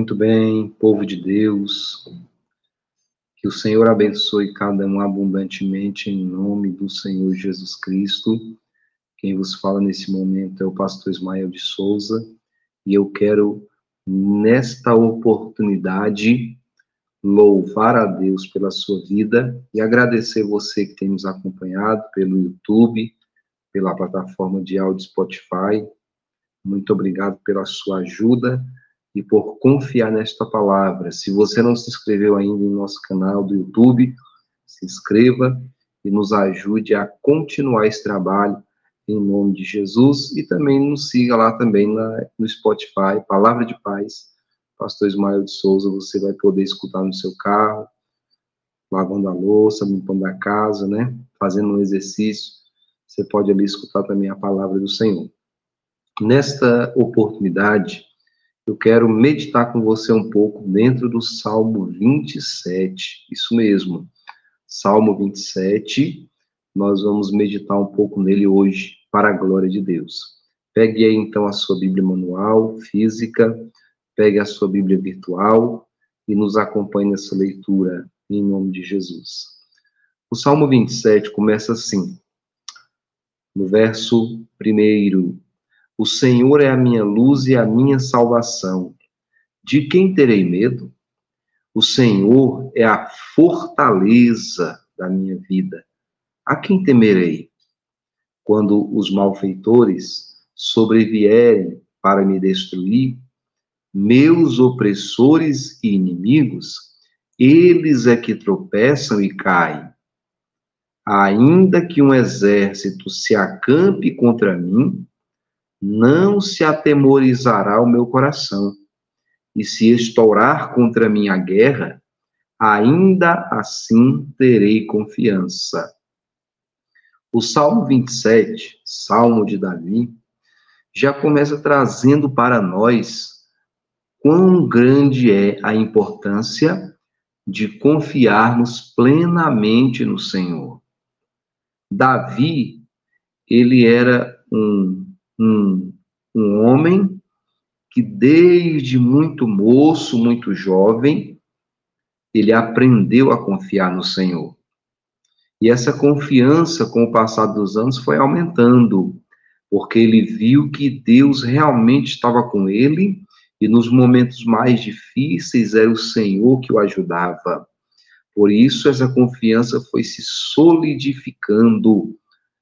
Muito bem, povo de Deus, que o Senhor abençoe cada um abundantemente em nome do Senhor Jesus Cristo. Quem vos fala nesse momento é o pastor Ismael de Souza, e eu quero, nesta oportunidade, louvar a Deus pela sua vida e agradecer você que tem nos acompanhado pelo YouTube, pela plataforma de áudio Spotify. Muito obrigado pela sua ajuda e por confiar nesta palavra. Se você não se inscreveu ainda em nosso canal do YouTube, se inscreva e nos ajude a continuar esse trabalho em nome de Jesus e também nos siga lá também na, no Spotify, Palavra de Paz, Pastor Ismael de Souza, você vai poder escutar no seu carro, lavando a louça, limpando a casa, né? Fazendo um exercício, você pode ali escutar também a palavra do Senhor. Nesta oportunidade, eu quero meditar com você um pouco dentro do Salmo 27, isso mesmo, Salmo 27, nós vamos meditar um pouco nele hoje, para a glória de Deus. Pegue aí então a sua Bíblia manual, física, pegue a sua Bíblia virtual e nos acompanhe nessa leitura em nome de Jesus. O Salmo 27 começa assim, no verso primeiro: o Senhor é a minha luz e a minha salvação. De quem terei medo? O Senhor é a fortaleza da minha vida. A quem temerei? Quando os malfeitores sobrevierem para me destruir, meus opressores e inimigos, eles é que tropeçam e caem. Ainda que um exército se acampe contra mim, não se atemorizará o meu coração. E se estourar contra mim a guerra, ainda assim terei confiança. O Salmo 27, Salmo de Davi, já começa trazendo para nós quão grande é a importância de confiarmos plenamente no Senhor. Davi, ele era um um, um homem que desde muito moço, muito jovem, ele aprendeu a confiar no Senhor. E essa confiança, com o passar dos anos, foi aumentando, porque ele viu que Deus realmente estava com ele e nos momentos mais difíceis era o Senhor que o ajudava. Por isso, essa confiança foi se solidificando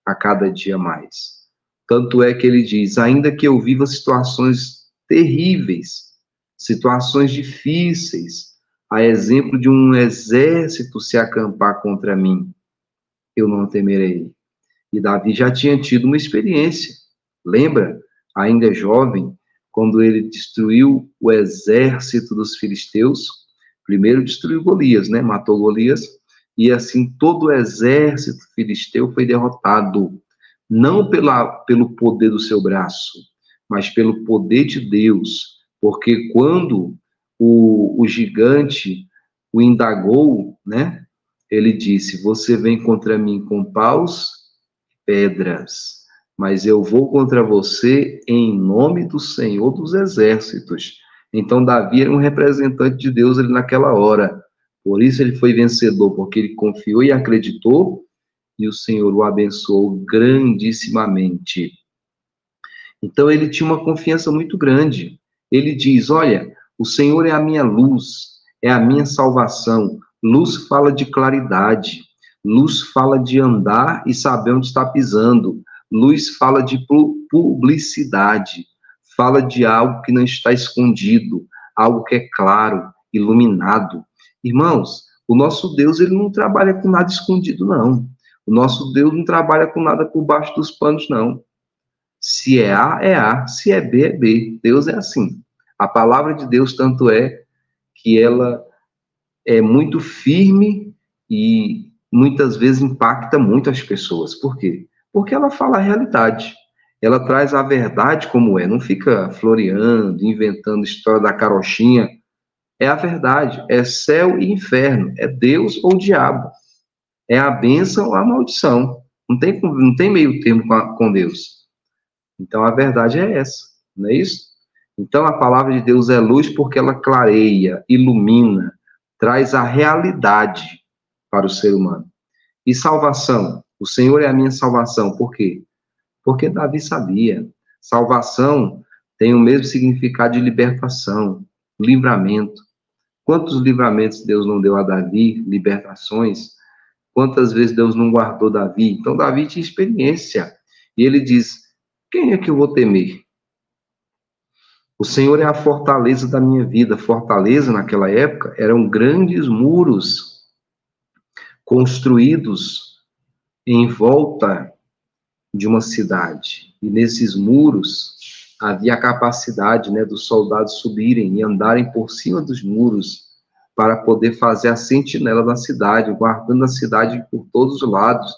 a cada dia mais. Tanto é que ele diz: ainda que eu viva situações terríveis, situações difíceis, a exemplo de um exército se acampar contra mim, eu não temerei. E Davi já tinha tido uma experiência. Lembra, ainda jovem, quando ele destruiu o exército dos filisteus? Primeiro destruiu Golias, né? Matou Golias, e assim todo o exército filisteu foi derrotado não pela, pelo poder do seu braço, mas pelo poder de Deus, porque quando o, o gigante o indagou, né, ele disse: Você vem contra mim com paus, pedras, mas eu vou contra você em nome do Senhor dos Exércitos. Então, Davi era um representante de Deus ali naquela hora. Por isso ele foi vencedor, porque ele confiou e acreditou e o Senhor o abençoou grandissimamente. Então ele tinha uma confiança muito grande. Ele diz: Olha, o Senhor é a minha luz, é a minha salvação. Luz fala de claridade, luz fala de andar e saber onde está pisando, luz fala de publicidade, fala de algo que não está escondido, algo que é claro, iluminado. Irmãos, o nosso Deus ele não trabalha com nada escondido, não. O nosso Deus não trabalha com nada por baixo dos panos, não. Se é A, é A. Se é B, é B. Deus é assim. A palavra de Deus, tanto é que ela é muito firme e muitas vezes impacta muito as pessoas. Por quê? Porque ela fala a realidade. Ela traz a verdade como é. Não fica floreando, inventando história da carochinha. É a verdade. É céu e inferno. É Deus ou diabo é a bênção ou a maldição. Não tem, não tem meio termo com, a, com Deus. Então a verdade é essa, não é isso? Então a palavra de Deus é luz porque ela clareia, ilumina, traz a realidade para o ser humano. E salvação, o Senhor é a minha salvação. Por quê? Porque Davi sabia. Salvação tem o mesmo significado de libertação, livramento. Quantos livramentos Deus não deu a Davi, libertações? Quantas vezes Deus não guardou Davi? Então, Davi tinha experiência. E ele diz: Quem é que eu vou temer? O Senhor é a fortaleza da minha vida. Fortaleza, naquela época, eram grandes muros construídos em volta de uma cidade. E nesses muros havia a capacidade né, dos soldados subirem e andarem por cima dos muros para poder fazer a sentinela da cidade, guardando a cidade por todos os lados.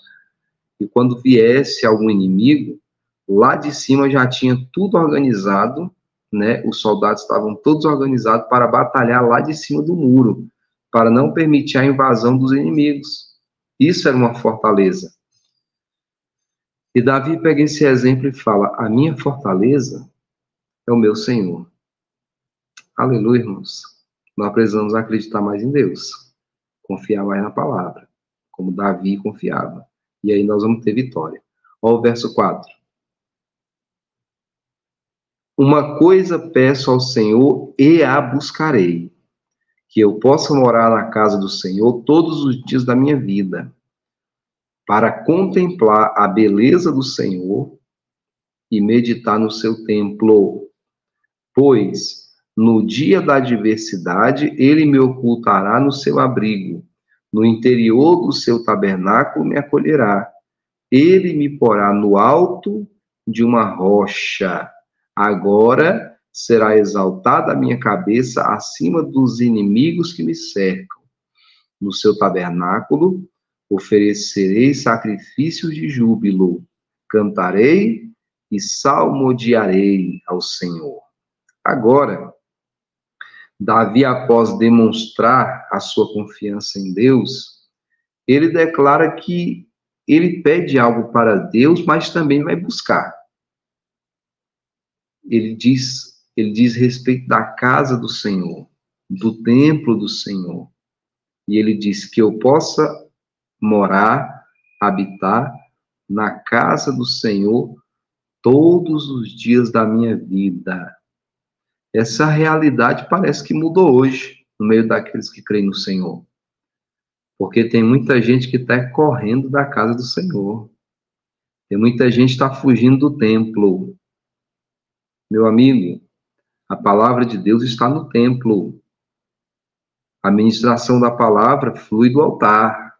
E quando viesse algum inimigo, lá de cima já tinha tudo organizado, né? Os soldados estavam todos organizados para batalhar lá de cima do muro, para não permitir a invasão dos inimigos. Isso era uma fortaleza. E Davi pega esse exemplo e fala: A minha fortaleza é o meu Senhor. Aleluia, irmãos. Nós precisamos acreditar mais em Deus, confiar mais na palavra, como Davi confiava. E aí nós vamos ter vitória. Olha o verso 4. Uma coisa peço ao Senhor e a buscarei, que eu possa morar na casa do Senhor todos os dias da minha vida, para contemplar a beleza do Senhor e meditar no seu templo pois no dia da adversidade ele me ocultará no seu abrigo, no interior do seu tabernáculo me acolherá. Ele me porá no alto de uma rocha. Agora será exaltada a minha cabeça acima dos inimigos que me cercam. No seu tabernáculo oferecerei sacrifícios de júbilo, cantarei e salmodiarei ao Senhor. Agora, Davi, após demonstrar a sua confiança em Deus, ele declara que ele pede algo para Deus, mas também vai buscar. Ele diz, ele diz respeito da casa do Senhor, do templo do Senhor. E ele diz que eu possa morar, habitar na casa do Senhor todos os dias da minha vida essa realidade parece que mudou hoje, no meio daqueles que creem no Senhor. Porque tem muita gente que está correndo da casa do Senhor. Tem muita gente que está fugindo do templo. Meu amigo, a palavra de Deus está no templo. A ministração da palavra flui do altar.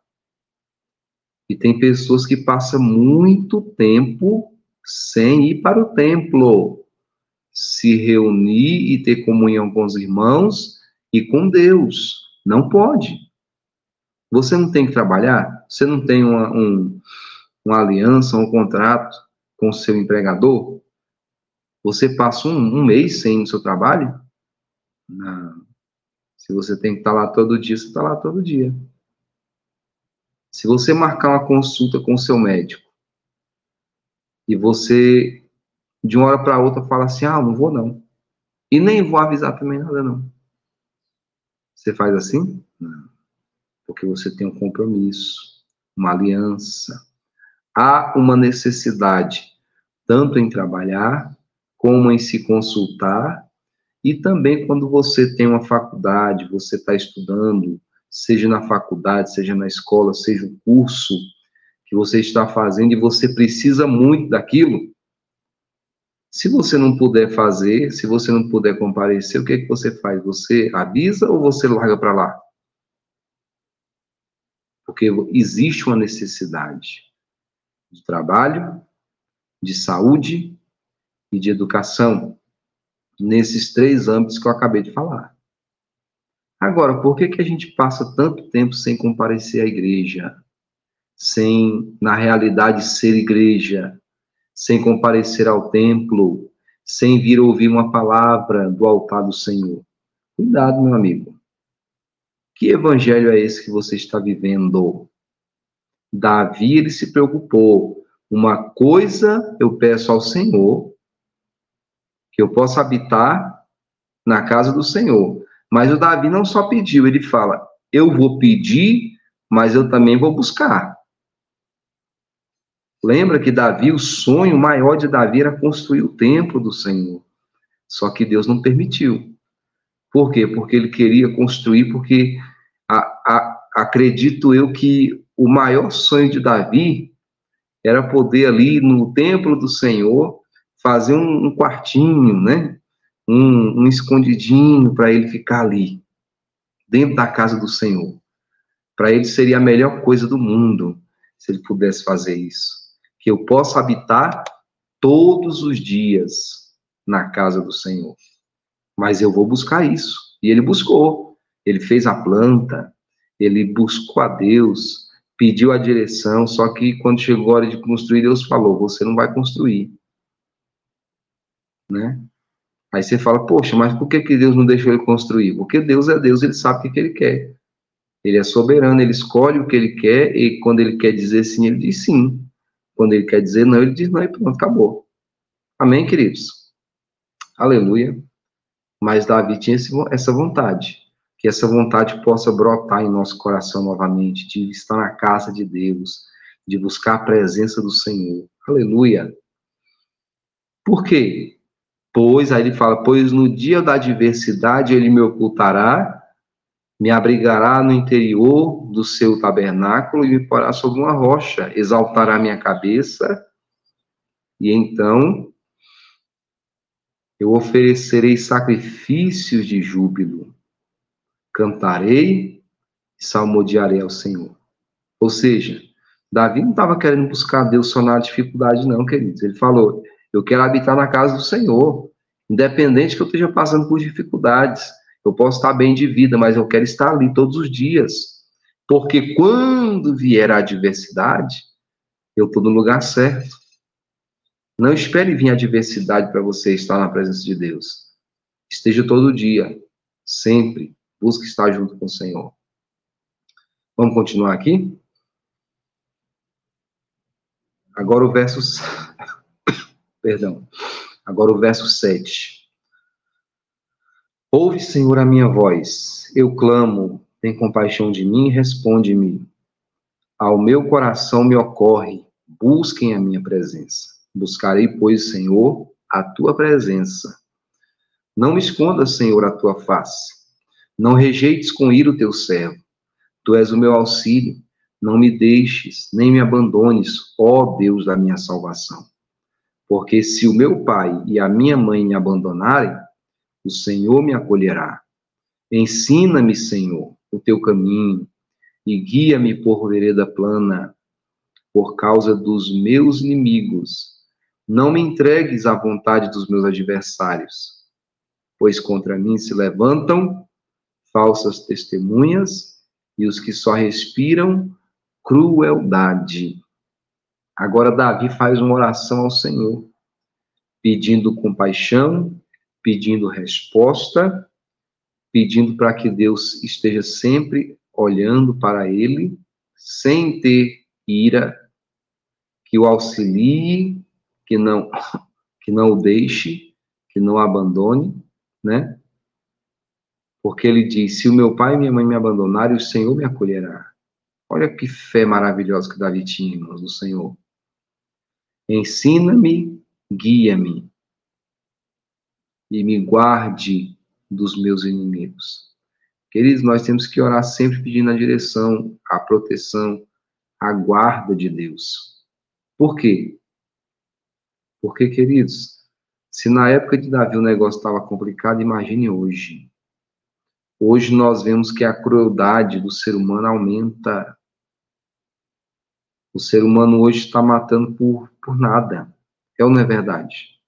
E tem pessoas que passam muito tempo sem ir para o templo se reunir e ter comunhão com os irmãos e com Deus. Não pode. Você não tem que trabalhar? Você não tem uma, um, uma aliança, um contrato com o seu empregador? Você passa um, um mês sem no seu trabalho? Não. Se você tem que estar lá todo dia, você está lá todo dia. Se você marcar uma consulta com o seu médico e você de uma hora para outra fala assim: ah, não vou não. E nem vou avisar também nada não. Você faz assim? Não. Porque você tem um compromisso, uma aliança. Há uma necessidade, tanto em trabalhar, como em se consultar, e também quando você tem uma faculdade, você está estudando, seja na faculdade, seja na escola, seja um curso que você está fazendo e você precisa muito daquilo, se você não puder fazer, se você não puder comparecer, o que, é que você faz? Você avisa ou você larga para lá? Porque existe uma necessidade de trabalho, de saúde e de educação nesses três âmbitos que eu acabei de falar. Agora, por que, que a gente passa tanto tempo sem comparecer à igreja? Sem, na realidade, ser igreja? Sem comparecer ao templo, sem vir ouvir uma palavra do altar do Senhor. Cuidado, meu amigo. Que evangelho é esse que você está vivendo? Davi, ele se preocupou. Uma coisa eu peço ao Senhor, que eu possa habitar na casa do Senhor. Mas o Davi não só pediu, ele fala: Eu vou pedir, mas eu também vou buscar. Lembra que Davi, o sonho maior de Davi era construir o templo do Senhor. Só que Deus não permitiu. Por quê? Porque ele queria construir, porque a, a, acredito eu que o maior sonho de Davi era poder ali no templo do Senhor fazer um, um quartinho, né? Um, um escondidinho para ele ficar ali, dentro da casa do Senhor. Para ele seria a melhor coisa do mundo se ele pudesse fazer isso que eu possa habitar todos os dias na casa do Senhor. Mas eu vou buscar isso. E ele buscou. Ele fez a planta, ele buscou a Deus, pediu a direção, só que quando chegou a hora de construir, Deus falou: "Você não vai construir". Né? Aí você fala: "Poxa, mas por que que Deus não deixou ele construir?" Porque Deus é Deus, ele sabe o que, ele quer. Ele é soberano, ele escolhe o que ele quer e quando ele quer dizer sim, ele diz sim. Quando ele quer dizer não, ele diz não e pronto, acabou. Amém, queridos? Aleluia. Mas Davi tinha essa vontade, que essa vontade possa brotar em nosso coração novamente, de estar na casa de Deus, de buscar a presença do Senhor. Aleluia. Por quê? Pois, aí ele fala, pois no dia da adversidade ele me ocultará me abrigará no interior do seu tabernáculo e me porá sobre uma rocha, exaltará minha cabeça, e então eu oferecerei sacrifícios de júbilo, cantarei e salmodiarei ao Senhor. Ou seja, Davi não estava querendo buscar Deus só na dificuldade, não, queridos. Ele falou: Eu quero habitar na casa do Senhor, independente que eu esteja passando por dificuldades. Eu posso estar bem de vida, mas eu quero estar ali todos os dias. Porque quando vier a adversidade, eu estou no lugar certo. Não espere vir a adversidade para você estar na presença de Deus. Esteja todo dia, sempre. Busque estar junto com o Senhor. Vamos continuar aqui? Agora o verso. Perdão. Agora o verso 7. Ouve, Senhor, a minha voz. Eu clamo, tem compaixão de mim, responde-me. Ao meu coração me ocorre, busquem a minha presença. Buscarei, pois, Senhor, a tua presença. Não me escondas, Senhor, a tua face. Não rejeites com ira o teu servo. Tu és o meu auxílio. Não me deixes, nem me abandones, ó Deus da minha salvação. Porque se o meu pai e a minha mãe me abandonarem, o Senhor me acolherá. Ensina-me, Senhor, o teu caminho e guia-me por vereda plana, por causa dos meus inimigos. Não me entregues à vontade dos meus adversários, pois contra mim se levantam falsas testemunhas e os que só respiram crueldade. Agora Davi faz uma oração ao Senhor, pedindo compaixão pedindo resposta, pedindo para que Deus esteja sempre olhando para ele, sem ter ira, que o auxilie, que não que não o deixe, que não o abandone, né? Porque ele diz: se o meu pai e minha mãe me abandonarem, o Senhor me acolherá. Olha que fé maravilhosa que Davi tinha, irmãos, no Senhor. Ensina-me, guia-me, e me guarde dos meus inimigos. Queridos, nós temos que orar sempre pedindo a direção, a proteção, a guarda de Deus. Por quê? Porque, queridos, se na época de Davi o negócio estava complicado, imagine hoje. Hoje nós vemos que a crueldade do ser humano aumenta. O ser humano hoje está matando por, por nada. É ou não é verdade?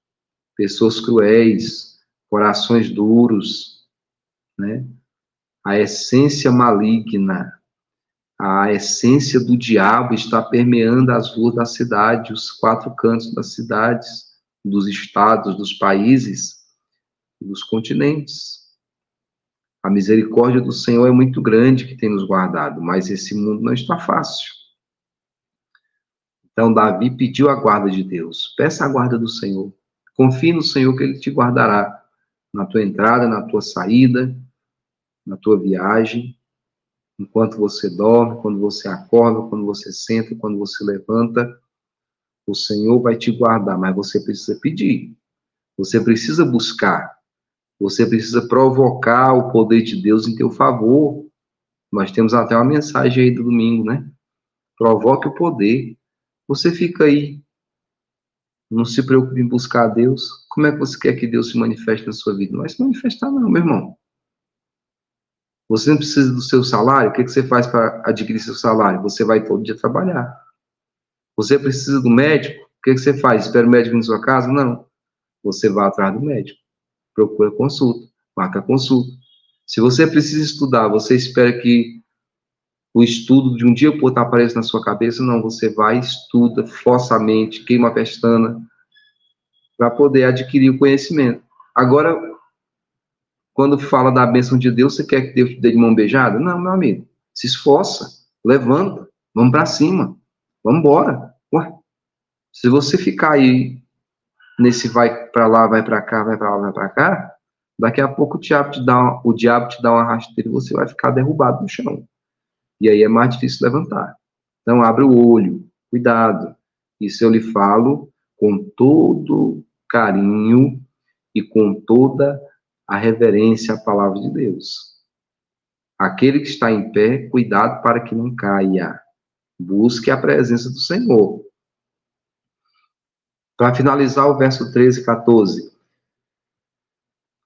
Pessoas cruéis, corações duros, né? A essência maligna, a essência do diabo está permeando as ruas da cidade, os quatro cantos das cidades, dos estados, dos países, dos continentes. A misericórdia do Senhor é muito grande que tem nos guardado, mas esse mundo não está fácil. Então, Davi pediu a guarda de Deus. Peça a guarda do Senhor. Confie no Senhor que ele te guardará na tua entrada, na tua saída, na tua viagem, enquanto você dorme, quando você acorda, quando você senta, quando você levanta. O Senhor vai te guardar, mas você precisa pedir. Você precisa buscar. Você precisa provocar o poder de Deus em teu favor. Nós temos até uma mensagem aí do domingo, né? Provoque o poder. Você fica aí. Não se preocupe em buscar a Deus. Como é que você quer que Deus se manifeste na sua vida? Não vai se manifestar, não, meu irmão. Você não precisa do seu salário? O que, que você faz para adquirir seu salário? Você vai todo dia trabalhar. Você precisa do médico? O que, que você faz? Espera o médico na sua casa? Não. Você vai atrás do médico. Procura consulta. Marca consulta. Se você precisa estudar, você espera que o estudo de um dia por outro apareça na sua cabeça? Não. Você vai, estuda, força a mente, queima a pestana, para poder adquirir o conhecimento. Agora, quando fala da bênção de Deus, você quer que Deus te dê de mão beijada? Não, meu amigo. Se esforça, levanta, vamos para cima, vamos embora. Ué, se você ficar aí nesse vai para lá, vai para cá, vai para lá, vai para cá, daqui a pouco o diabo te dá uma, o diabo te dá uma rasteira e você vai ficar derrubado no chão. E aí é mais difícil levantar. Então abre o olho, cuidado. Isso eu lhe falo com todo carinho e com toda a reverência à palavra de Deus. Aquele que está em pé, cuidado para que não caia. Busque a presença do Senhor. Para finalizar, o verso 13 e 14.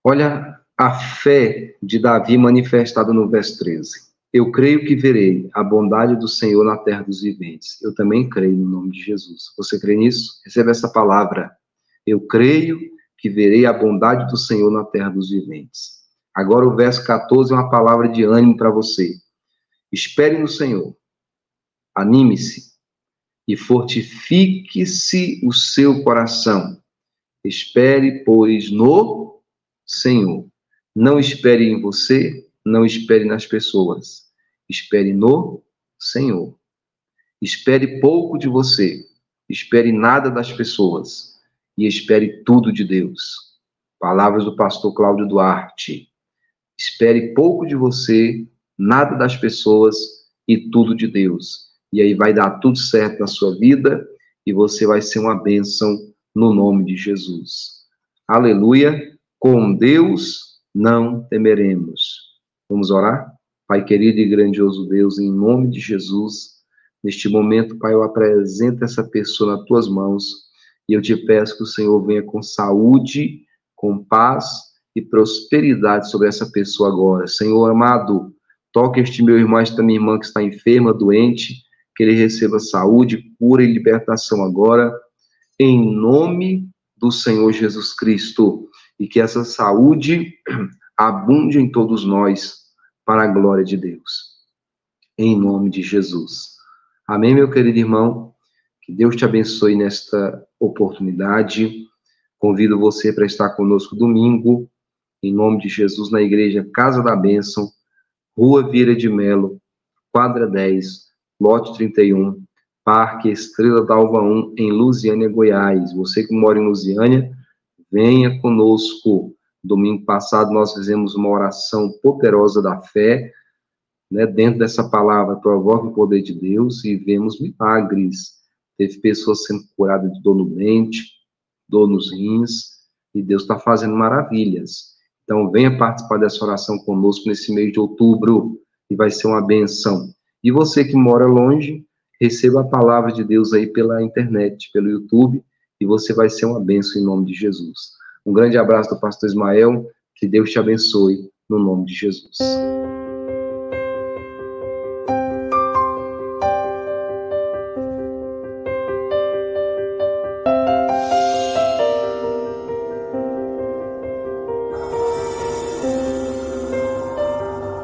Olha a fé de Davi manifestada no verso 13. Eu creio que verei a bondade do Senhor na terra dos viventes. Eu também creio no nome de Jesus. Você crê nisso? Receba essa palavra. Eu creio que verei a bondade do Senhor na terra dos viventes. Agora o verso 14 é uma palavra de ânimo para você. Espere no Senhor. Anime-se e fortifique-se o seu coração. Espere, pois, no Senhor. Não espere em você, não espere nas pessoas. Espere no Senhor. Espere pouco de você. Espere nada das pessoas e espere tudo de Deus. Palavras do pastor Cláudio Duarte. Espere pouco de você, nada das pessoas e tudo de Deus. E aí vai dar tudo certo na sua vida e você vai ser uma bênção no nome de Jesus. Aleluia. Com Deus não temeremos. Vamos orar? Pai querido e grandioso Deus, em nome de Jesus, neste momento, Pai, eu apresento essa pessoa nas tuas mãos e eu te peço que o Senhor venha com saúde, com paz e prosperidade sobre essa pessoa agora. Senhor amado, toque este meu irmão, esta minha irmã que está enferma, doente, que ele receba saúde, cura e libertação agora, em nome do Senhor Jesus Cristo. E que essa saúde abunde em todos nós, para a glória de Deus. Em nome de Jesus. Amém, meu querido irmão? Que Deus te abençoe nesta oportunidade. Convido você para estar conosco domingo, em nome de Jesus, na igreja Casa da Bênção, Rua Vieira de Melo, quadra 10, lote 31, Parque Estrela d'Alva 1, em Lusiânia, Goiás. Você que mora em Lusiânia, venha conosco. Domingo passado nós fizemos uma oração poderosa da fé, né, dentro dessa palavra, provoca o poder de Deus e vemos milagres teve pessoas sendo curadas de dor no mente, dor nos rins, e Deus está fazendo maravilhas. Então, venha participar dessa oração conosco nesse mês de outubro, e vai ser uma benção. E você que mora longe, receba a palavra de Deus aí pela internet, pelo YouTube, e você vai ser uma benção em nome de Jesus. Um grande abraço do pastor Ismael, que Deus te abençoe, no nome de Jesus.